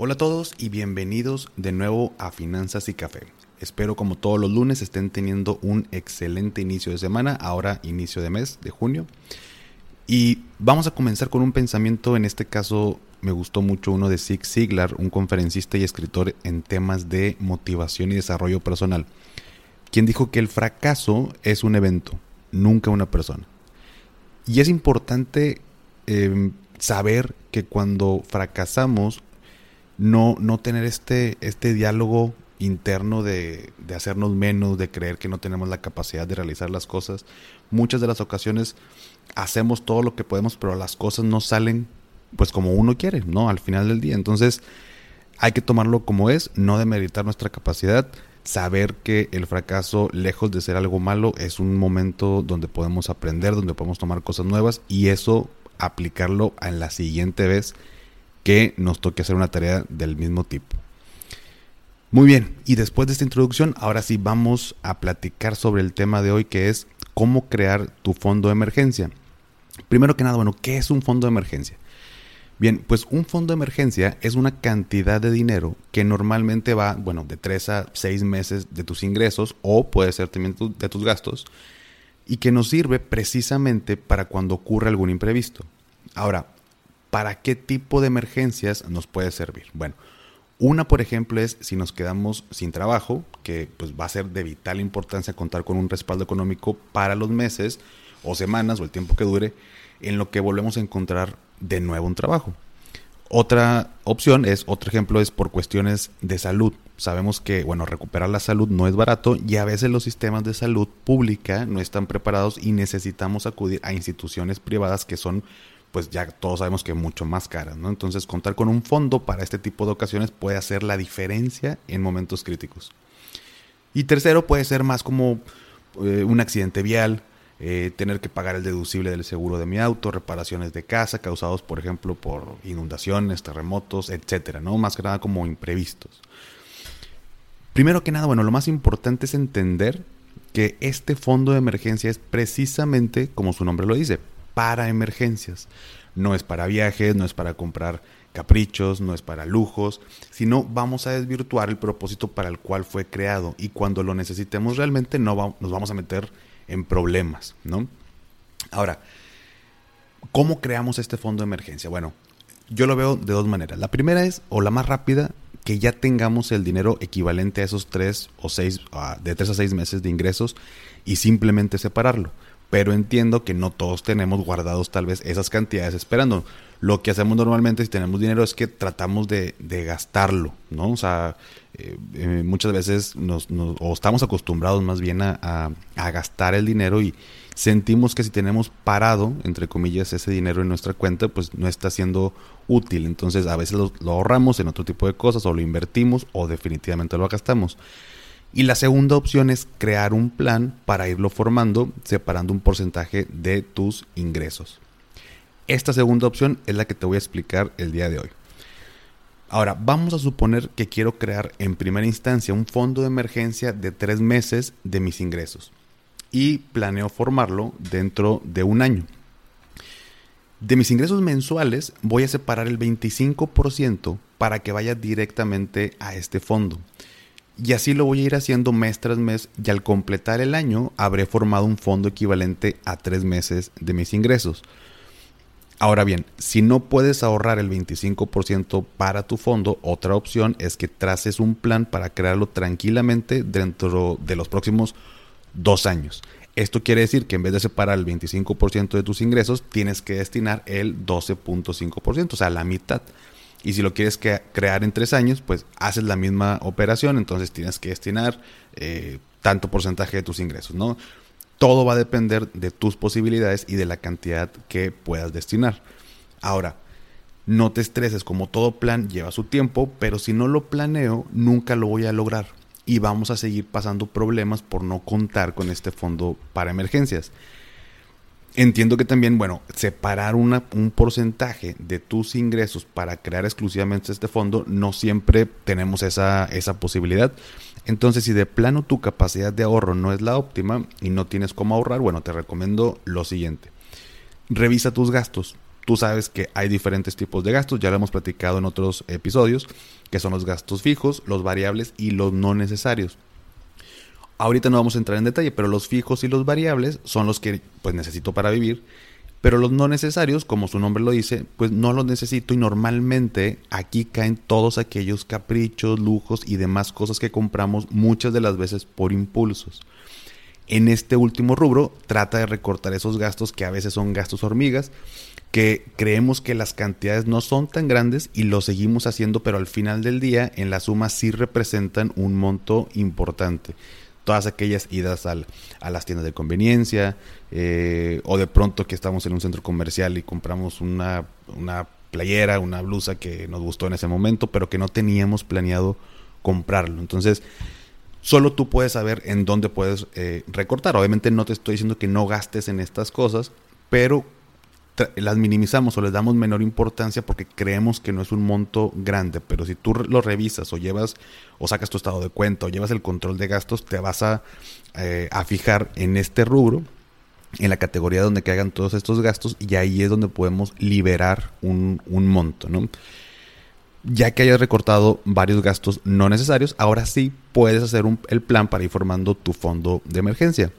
Hola a todos y bienvenidos de nuevo a Finanzas y Café. Espero como todos los lunes estén teniendo un excelente inicio de semana, ahora inicio de mes de junio. Y vamos a comenzar con un pensamiento, en este caso me gustó mucho uno de Zig Ziglar, un conferencista y escritor en temas de motivación y desarrollo personal, quien dijo que el fracaso es un evento, nunca una persona. Y es importante eh, saber que cuando fracasamos no, no tener este, este diálogo interno de, de, hacernos menos, de creer que no tenemos la capacidad de realizar las cosas. Muchas de las ocasiones hacemos todo lo que podemos, pero las cosas no salen pues como uno quiere, ¿no? Al final del día. Entonces hay que tomarlo como es, no demeritar nuestra capacidad, saber que el fracaso, lejos de ser algo malo, es un momento donde podemos aprender, donde podemos tomar cosas nuevas y eso aplicarlo en la siguiente vez que nos toque hacer una tarea del mismo tipo. Muy bien, y después de esta introducción, ahora sí vamos a platicar sobre el tema de hoy que es cómo crear tu fondo de emergencia. Primero que nada, bueno, ¿qué es un fondo de emergencia? Bien, pues un fondo de emergencia es una cantidad de dinero que normalmente va, bueno, de 3 a 6 meses de tus ingresos o puede ser también de tus gastos y que nos sirve precisamente para cuando ocurre algún imprevisto. Ahora, ¿para qué tipo de emergencias nos puede servir? Bueno, una, por ejemplo, es si nos quedamos sin trabajo, que pues va a ser de vital importancia contar con un respaldo económico para los meses o semanas o el tiempo que dure en lo que volvemos a encontrar de nuevo un trabajo. Otra opción es, otro ejemplo es por cuestiones de salud. Sabemos que, bueno, recuperar la salud no es barato y a veces los sistemas de salud pública no están preparados y necesitamos acudir a instituciones privadas que son pues ya todos sabemos que mucho más caras, ¿no? Entonces contar con un fondo para este tipo de ocasiones puede hacer la diferencia en momentos críticos. Y tercero puede ser más como eh, un accidente vial, eh, tener que pagar el deducible del seguro de mi auto, reparaciones de casa causados, por ejemplo, por inundaciones, terremotos, etcétera, ¿no? Más que nada como imprevistos. Primero que nada, bueno, lo más importante es entender que este fondo de emergencia es precisamente, como su nombre lo dice, para emergencias. No es para viajes, no es para comprar caprichos, no es para lujos, sino vamos a desvirtuar el propósito para el cual fue creado y cuando lo necesitemos realmente no nos vamos a meter en problemas, ¿no? Ahora, ¿cómo creamos este fondo de emergencia? Bueno, yo lo veo de dos maneras. La primera es, o la más rápida, que ya tengamos el dinero equivalente a esos tres o seis, de tres a seis meses de ingresos y simplemente separarlo pero entiendo que no todos tenemos guardados tal vez esas cantidades esperando. Lo que hacemos normalmente si tenemos dinero es que tratamos de, gastarlo, ¿no? O sea, eh, eh, muchas veces nos, o estamos acostumbrados más bien a, gastar el dinero y sentimos que si tenemos parado, entre comillas, ese dinero en nuestra cuenta, pues no está siendo útil. Entonces a veces lo ahorramos en otro tipo de cosas o lo invertimos o definitivamente lo gastamos. Y la segunda opción es crear un plan para irlo formando separando un porcentaje de tus ingresos. Esta segunda opción es la que te voy a explicar el día de hoy. Ahora, vamos a suponer que quiero crear en primera instancia un fondo de emergencia de tres meses de mis ingresos y planeo formarlo dentro de un año. De mis ingresos mensuales voy a separar el 25% para que vaya directamente a este fondo. Y así lo voy a ir haciendo mes tras mes y al completar el año habré formado un fondo equivalente a tres meses de mis ingresos. Ahora bien, si no puedes ahorrar el 25% para tu fondo, otra opción es que traces un plan para crearlo tranquilamente dentro de los próximos dos años. Esto quiere decir que en vez de separar el 25% de tus ingresos, tienes que destinar el 12.5%, o sea, la mitad. Y si lo quieres crear en tres años, pues haces la misma operación, entonces tienes que destinar eh, tanto porcentaje de tus ingresos, ¿no? Todo va a depender de tus posibilidades y de la cantidad que puedas destinar. Ahora, no te estreses, como todo plan lleva su tiempo, pero si no lo planeo, nunca lo voy a lograr. y vamos a seguir pasando problemas por no contar con este fondo para emergencias. Entiendo que también, bueno, separar una, un porcentaje de tus ingresos para crear exclusivamente este fondo, no siempre tenemos esa, esa posibilidad. Entonces, si de plano tu capacidad de ahorro no es la óptima y no tienes cómo ahorrar, bueno, te recomiendo lo siguiente. Revisa tus gastos. Tú sabes que hay diferentes tipos de gastos, ya lo hemos platicado en otros episodios, que son los gastos fijos, los variables y los no necesarios. Ahorita no vamos a entrar en detalle, pero los fijos y los variables son los que pues necesito para vivir. Pero los no necesarios, como su nombre lo dice, pues no los necesito y normalmente aquí caen todos aquellos caprichos, lujos y demás cosas que compramos muchas de las veces por impulsos. En este último rubro trata de recortar esos gastos que a veces son gastos hormigas, que creemos que las cantidades no son tan grandes y lo seguimos haciendo, pero al final del día en la suma sí representan un monto importante todas aquellas idas al, a las tiendas de conveniencia eh, o de pronto que estamos en un centro comercial y compramos una, una playera, una blusa que nos gustó en ese momento, pero que no teníamos planeado comprarlo. Entonces, solo tú puedes saber en dónde puedes eh, recortar. Obviamente no te estoy diciendo que no gastes en estas cosas, pero las minimizamos o les damos menor importancia porque creemos que no es un monto grande, pero si tú lo revisas o llevas o sacas tu estado de cuenta o llevas el control de gastos, te vas a, eh, a fijar en este rubro, en la categoría donde caigan todos estos gastos y ahí es donde podemos liberar un, un monto, ¿no? Ya que hayas recortado varios gastos no necesarios, ahora sí puedes hacer un, el plan para ir formando tu fondo de emergencia.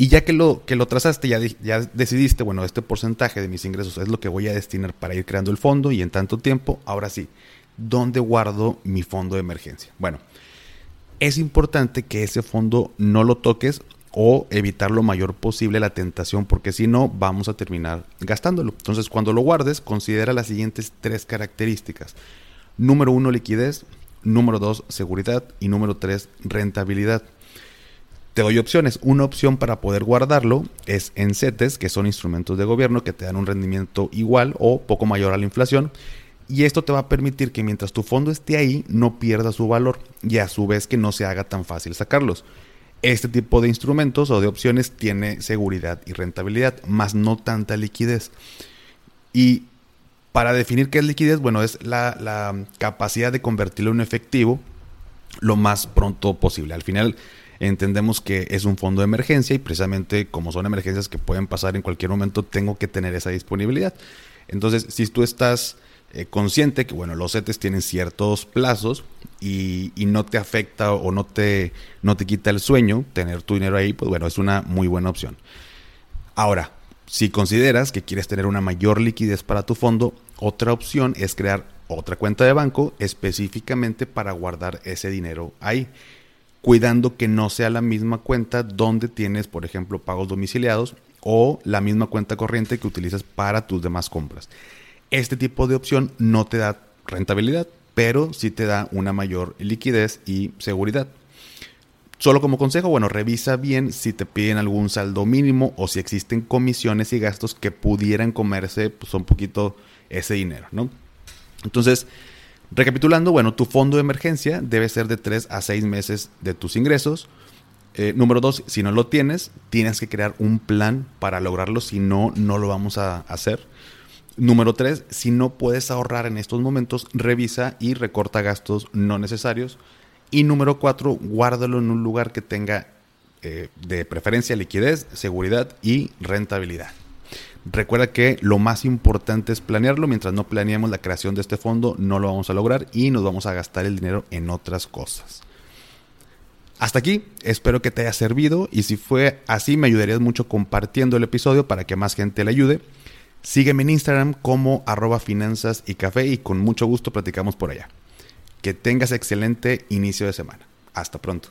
Y ya que lo, que lo trazaste, ya, ya decidiste, bueno, este porcentaje de mis ingresos es lo que voy a destinar para ir creando el fondo y en tanto tiempo, ahora sí, ¿dónde guardo mi fondo de emergencia? Bueno, es importante que ese fondo no lo toques o evitar lo mayor posible la tentación, porque si no, vamos a terminar gastándolo. Entonces, cuando lo guardes, considera las siguientes tres características. Número uno, liquidez. Número dos, seguridad. Y número tres, rentabilidad te doy opciones. Una opción para poder guardarlo es en CETES, que son instrumentos de gobierno que te dan un rendimiento igual o poco mayor a la inflación. Y esto te va a permitir que mientras tu fondo esté ahí no pierda su valor y a su vez que no se haga tan fácil sacarlos. Este tipo de instrumentos o de opciones tiene seguridad y rentabilidad, más no tanta liquidez. Y para definir qué es liquidez, bueno, es la, la capacidad de convertirlo en efectivo lo más pronto posible. Al final, entendemos que es un fondo de emergencia y precisamente como son emergencias que pueden pasar en cualquier momento, tengo que tener esa disponibilidad. Entonces, si tú estás eh, consciente que, bueno, los CETES tienen ciertos plazos y, no te afecta o no te, no te quita el sueño tener tu dinero ahí, pues bueno, es una muy buena opción. Ahora, si consideras que quieres tener una mayor liquidez para tu fondo, otra opción es crear otra cuenta de banco específicamente para guardar ese dinero ahí cuidando que no sea la misma cuenta donde tienes, por ejemplo, pagos domiciliados o la misma cuenta corriente que utilizas para tus demás compras. Este tipo de opción no te da rentabilidad, pero sí te da una mayor liquidez y seguridad. Solo como consejo, bueno, revisa bien si te piden algún saldo mínimo o si existen comisiones y gastos que pudieran comerse pues, un poquito ese dinero, ¿no? Entonces, Recapitulando, bueno, tu fondo de emergencia debe ser de 3 a 6 meses de tus ingresos. Eh, número 2, si no lo tienes, tienes que crear un plan para lograrlo, si no, no lo vamos a hacer. Número 3, si no puedes ahorrar en estos momentos, revisa y recorta gastos no necesarios. Y número 4, guárdalo en un lugar que tenga eh, de preferencia liquidez, seguridad y rentabilidad. Recuerda que lo más importante es planearlo. Mientras no planeemos la creación de este fondo, no lo vamos a lograr y nos vamos a gastar el dinero en otras cosas. Hasta aquí, espero que te haya servido y si fue así me ayudarías mucho compartiendo el episodio para que más gente le ayude. Sígueme en Instagram como arroba finanzas y café y con mucho gusto platicamos por allá. Que tengas excelente inicio de semana. Hasta pronto.